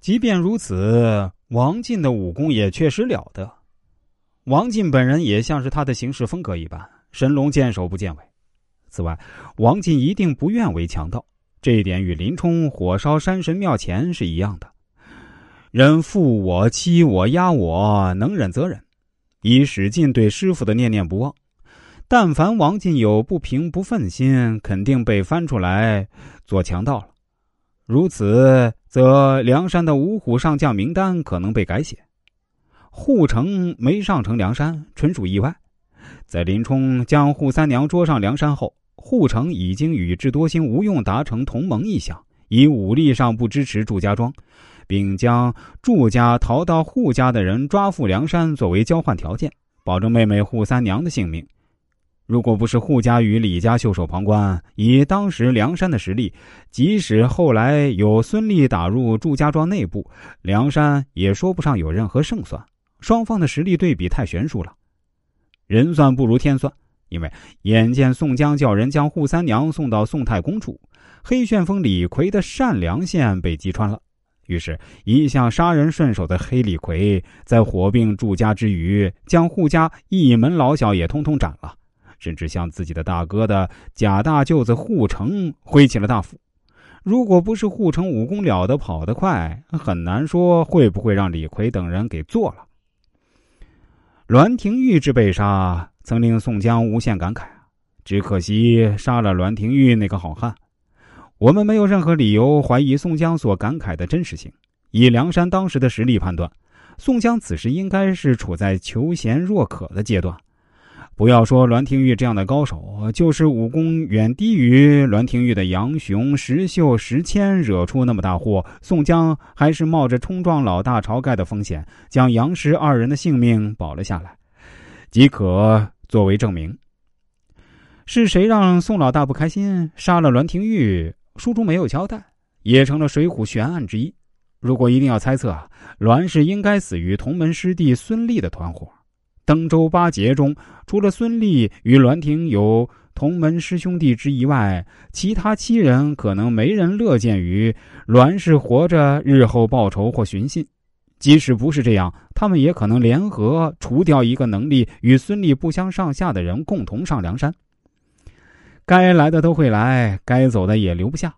即便如此，王进的武功也确实了得。王进本人也像是他的行事风格一般，神龙见首不见尾。此外，王进一定不愿为强盗，这一点与林冲火烧山神庙前是一样的。人负我、欺我、压我，能忍则忍，以史进对师傅的念念不忘。但凡王进有不平不忿心，肯定被翻出来做强盗了。如此，则梁山的五虎上将名单可能被改写。护城没上成梁山，纯属意外。在林冲将扈三娘捉上梁山后，护城已经与智多星、吴用达成同盟意向，以武力上不支持祝家庄，并将祝家逃到扈家的人抓赴梁山作为交换条件，保证妹妹扈三娘的性命。如果不是扈家与李家袖手旁观，以当时梁山的实力，即使后来有孙立打入祝家庄内部，梁山也说不上有任何胜算。双方的实力对比太悬殊了，人算不如天算。因为眼见宋江叫人将扈三娘送到宋太公处，黑旋风李逵的善良线被击穿了，于是，一向杀人顺手的黑李逵在火并祝家之余，将扈家一门老小也通通斩了。甚至向自己的大哥的假大舅子护城挥起了大斧。如果不是护城武功了得、跑得快，很难说会不会让李逵等人给做了。栾廷玉之被杀，曾令宋江无限感慨只可惜杀了栾廷玉那个好汉。我们没有任何理由怀疑宋江所感慨的真实性。以梁山当时的实力判断，宋江此时应该是处在求贤若渴的阶段。不要说栾廷玉这样的高手，就是武功远低于栾廷玉的杨雄、石秀、石谦，惹出那么大祸，宋江还是冒着冲撞老大晁盖的风险，将杨石二人的性命保了下来，即可作为证明。是谁让宋老大不开心，杀了栾廷玉？书中没有交代，也成了水浒悬案之一。如果一定要猜测，栾氏应该死于同门师弟孙立的团伙。登州八杰中，除了孙立与栾廷有同门师兄弟之谊外，其他七人可能没人乐见于栾氏活着日后报仇或寻衅。即使不是这样，他们也可能联合除掉一个能力与孙立不相上下的人，共同上梁山。该来的都会来，该走的也留不下。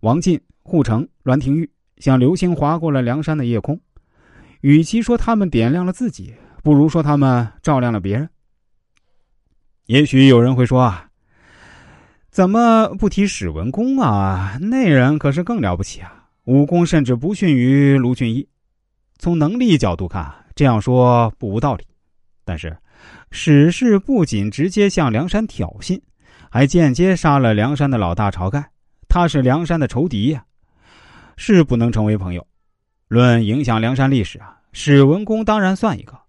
王进、护城、栾廷玉像流星划过了梁山的夜空，与其说他们点亮了自己。不如说他们照亮了别人。也许有人会说啊，怎么不提史文恭啊？那人可是更了不起啊，武功甚至不逊于卢俊义。从能力角度看，这样说不无道理。但是，史氏不仅直接向梁山挑衅，还间接杀了梁山的老大晁盖，他是梁山的仇敌呀，是不能成为朋友。论影响梁山历史啊，史文恭当然算一个。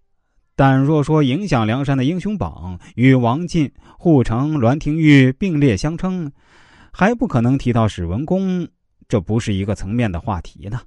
但若说影响梁山的英雄榜与王进、护城、栾廷玉并列相称，还不可能提到史文恭，这不是一个层面的话题呢。